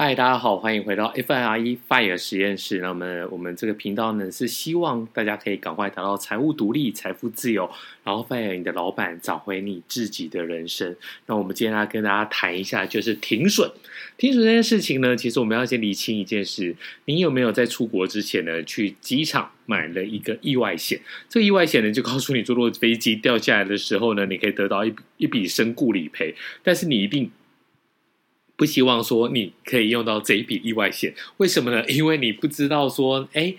嗨，大家好，欢迎回到 FIRE FIRE 实验室。那么我们这个频道呢，是希望大家可以赶快达到财务独立、财富自由，然后 FIRE 你的老板，找回你自己的人生。那我们今天来跟大家谈一下，就是停损。停损这件事情呢，其实我们要先理清一件事：你有没有在出国之前呢，去机场买了一个意外险？这个意外险呢，就告诉你，坐落飞机掉下来的时候呢，你可以得到一一笔身故理赔，但是你一定。不希望说你可以用到这一笔意外险，为什么呢？因为你不知道说，哎，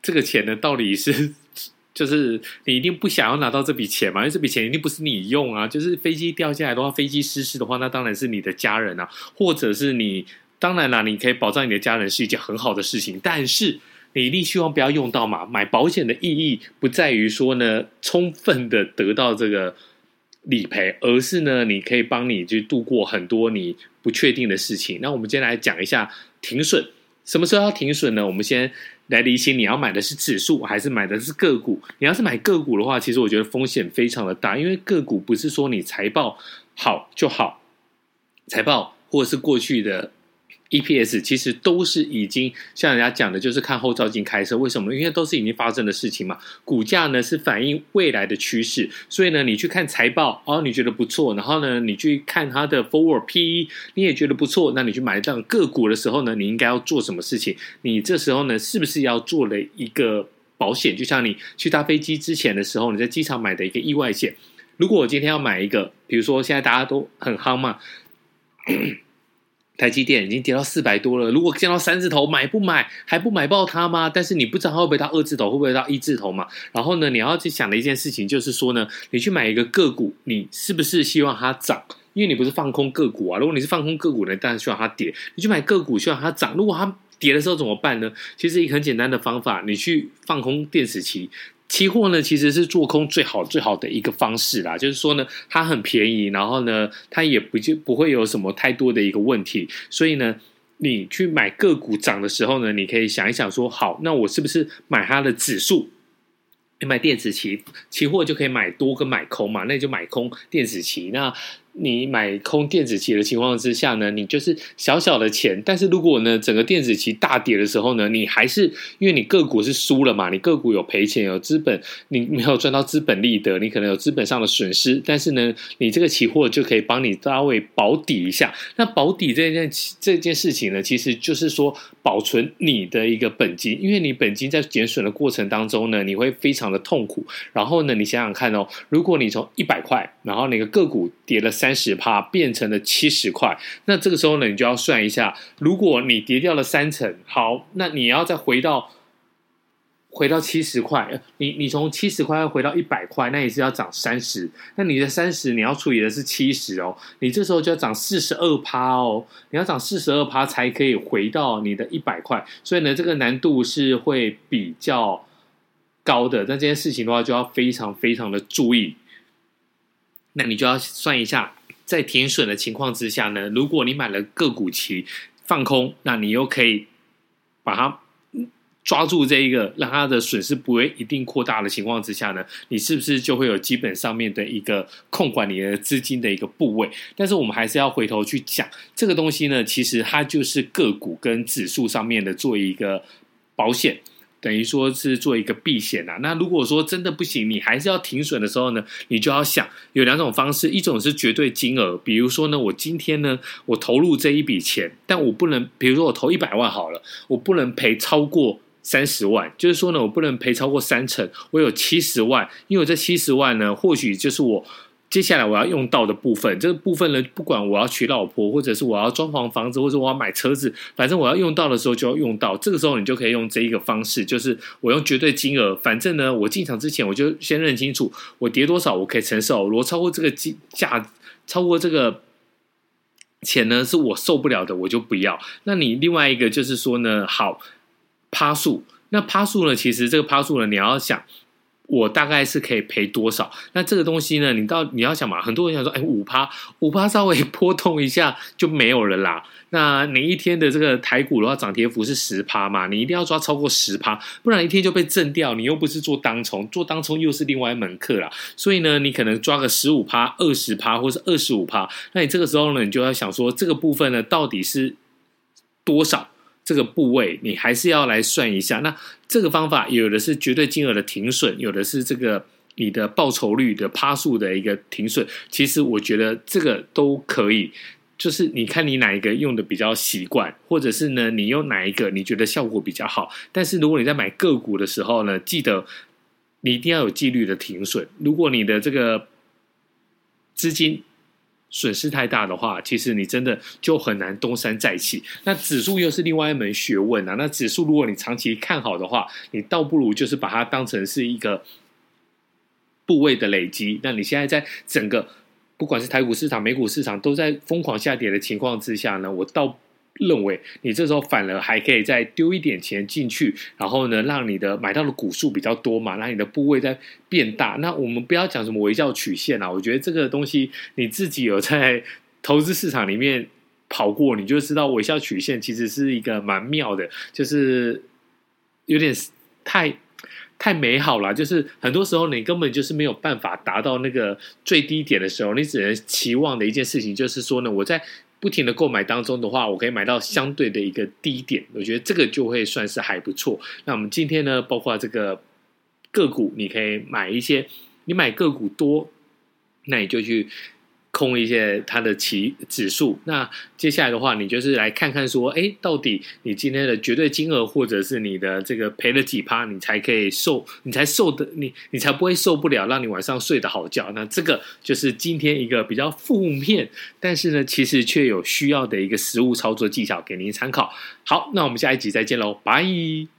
这个钱呢到底是，就是你一定不想要拿到这笔钱嘛？因为这笔钱一定不是你用啊。就是飞机掉下来的话，飞机失事的话，那当然是你的家人啊，或者是你。当然啦，你可以保障你的家人是一件很好的事情，但是你一定希望不要用到嘛。买保险的意义不在于说呢，充分的得到这个。理赔，而是呢，你可以帮你去度过很多你不确定的事情。那我们今天来讲一下停损，什么时候要停损呢？我们先来理清，你要买的是指数还是买的是个股？你要是买个股的话，其实我觉得风险非常的大，因为个股不是说你财报好就好，财报或者是过去的。EPS 其实都是已经像人家讲的，就是看后照镜开车。为什么？因为都是已经发生的事情嘛。股价呢是反映未来的趋势，所以呢，你去看财报哦，你觉得不错，然后呢，你去看它的 Forward PE，你也觉得不错，那你去买这样个股的时候呢，你应该要做什么事情？你这时候呢，是不是要做了一个保险？就像你去搭飞机之前的时候，你在机场买的一个意外险。如果我今天要买一个，比如说现在大家都很夯嘛。台积电已经跌到四百多了，如果见到三字头买不买？还不买爆它吗？但是你不知道它会不会到二字头，会不会到一字头嘛？然后呢，你要去想的一件事情就是说呢，你去买一个个股，你是不是希望它涨？因为你不是放空个股啊。如果你是放空个股呢，当然希望它跌。你去买个股，希望它涨。如果它跌的时候怎么办呢？其实一个很简单的方法，你去放空电子期。期货呢，其实是做空最好最好的一个方式啦。就是说呢，它很便宜，然后呢，它也不就不会有什么太多的一个问题。所以呢，你去买个股涨的时候呢，你可以想一想说，好，那我是不是买它的指数？你买电子期期货就可以买多跟买空嘛？那你就买空电子期那。你买空电子期的情况之下呢，你就是小小的钱，但是如果呢，整个电子期大跌的时候呢，你还是因为你个股是输了嘛，你个股有赔钱，有资本，你没有赚到资本利得，你可能有资本上的损失，但是呢，你这个期货就可以帮你稍微保底一下。那保底这件这件事情呢，其实就是说保存你的一个本金，因为你本金在减损的过程当中呢，你会非常的痛苦。然后呢，你想想看哦，如果你从一百块，然后那个个股跌了三。三十趴变成了七十块，那这个时候呢，你就要算一下，如果你跌掉了三成，好，那你要再回到回到七十块，你你从七十块回到一百块，那也是要涨三十，那你的三十你要除以的是七十哦，你这时候就要涨四十二趴哦，你要涨四十二趴才可以回到你的一百块，所以呢，这个难度是会比较高的，那这件事情的话就要非常非常的注意。那你就要算一下，在停损的情况之下呢，如果你买了个股期放空，那你又可以把它抓住这一个，让它的损失不会一定扩大的情况之下呢，你是不是就会有基本上面的一个控管你的资金的一个部位？但是我们还是要回头去讲这个东西呢，其实它就是个股跟指数上面的做一个保险。等于说是做一个避险啊。那如果说真的不行，你还是要停损的时候呢，你就要想有两种方式，一种是绝对金额，比如说呢，我今天呢，我投入这一笔钱，但我不能，比如说我投一百万好了，我不能赔超过三十万，就是说呢，我不能赔超过三成，我有七十万，因为我这七十万呢，或许就是我。接下来我要用到的部分，这个部分呢，不管我要娶老婆，或者是我要装潢房子，或者我要买车子，反正我要用到的时候就要用到。这个时候你就可以用这一个方式，就是我用绝对金额，反正呢，我进场之前我就先认清楚，我跌多少我可以承受，如果超过这个金价，超过这个钱呢，是我受不了的，我就不要。那你另外一个就是说呢，好，趴数，那趴数呢，其实这个趴数呢，你要想。我大概是可以赔多少？那这个东西呢？你到你要想嘛，很多人想说，哎，五趴，五趴稍微 波动一下就没有了啦。那你一天的这个台股的话，涨跌幅是十趴嘛？你一定要抓超过十趴，不然一天就被震掉。你又不是做当冲，做当冲又是另外一门课啦。所以呢，你可能抓个十五趴、二十趴，或是二十五趴。那你这个时候呢，你就要想说，这个部分呢，到底是多少这个部位，你还是要来算一下。那这个方法有的是绝对金额的停损，有的是这个你的报酬率的趴数的一个停损。其实我觉得这个都可以，就是你看你哪一个用的比较习惯，或者是呢你用哪一个你觉得效果比较好。但是如果你在买个股的时候呢，记得你一定要有纪律的停损。如果你的这个资金损失太大的话，其实你真的就很难东山再起。那指数又是另外一门学问啊。那指数如果你长期看好的话，你倒不如就是把它当成是一个部位的累积。那你现在在整个不管是台股市场、美股市场都在疯狂下跌的情况之下呢，我倒。认为你这时候反而还可以再丢一点钱进去，然后呢，让你的买到的股数比较多嘛，让你的部位再变大。那我们不要讲什么微笑曲线啊，我觉得这个东西你自己有在投资市场里面跑过，你就知道微笑曲线其实是一个蛮妙的，就是有点太太美好了。就是很多时候你根本就是没有办法达到那个最低点的时候，你只能期望的一件事情就是说呢，我在。不停的购买当中的话，我可以买到相对的一个低点，我觉得这个就会算是还不错。那我们今天呢，包括这个个股，你可以买一些，你买个股多，那你就去。空一些它的期指数，那接下来的话，你就是来看看说，哎，到底你今天的绝对金额，或者是你的这个赔了几趴，你才可以受，你才受的，你你才不会受不了，让你晚上睡得好觉。那这个就是今天一个比较负面，但是呢，其实却有需要的一个实务操作技巧给您参考。好，那我们下一集再见喽，拜。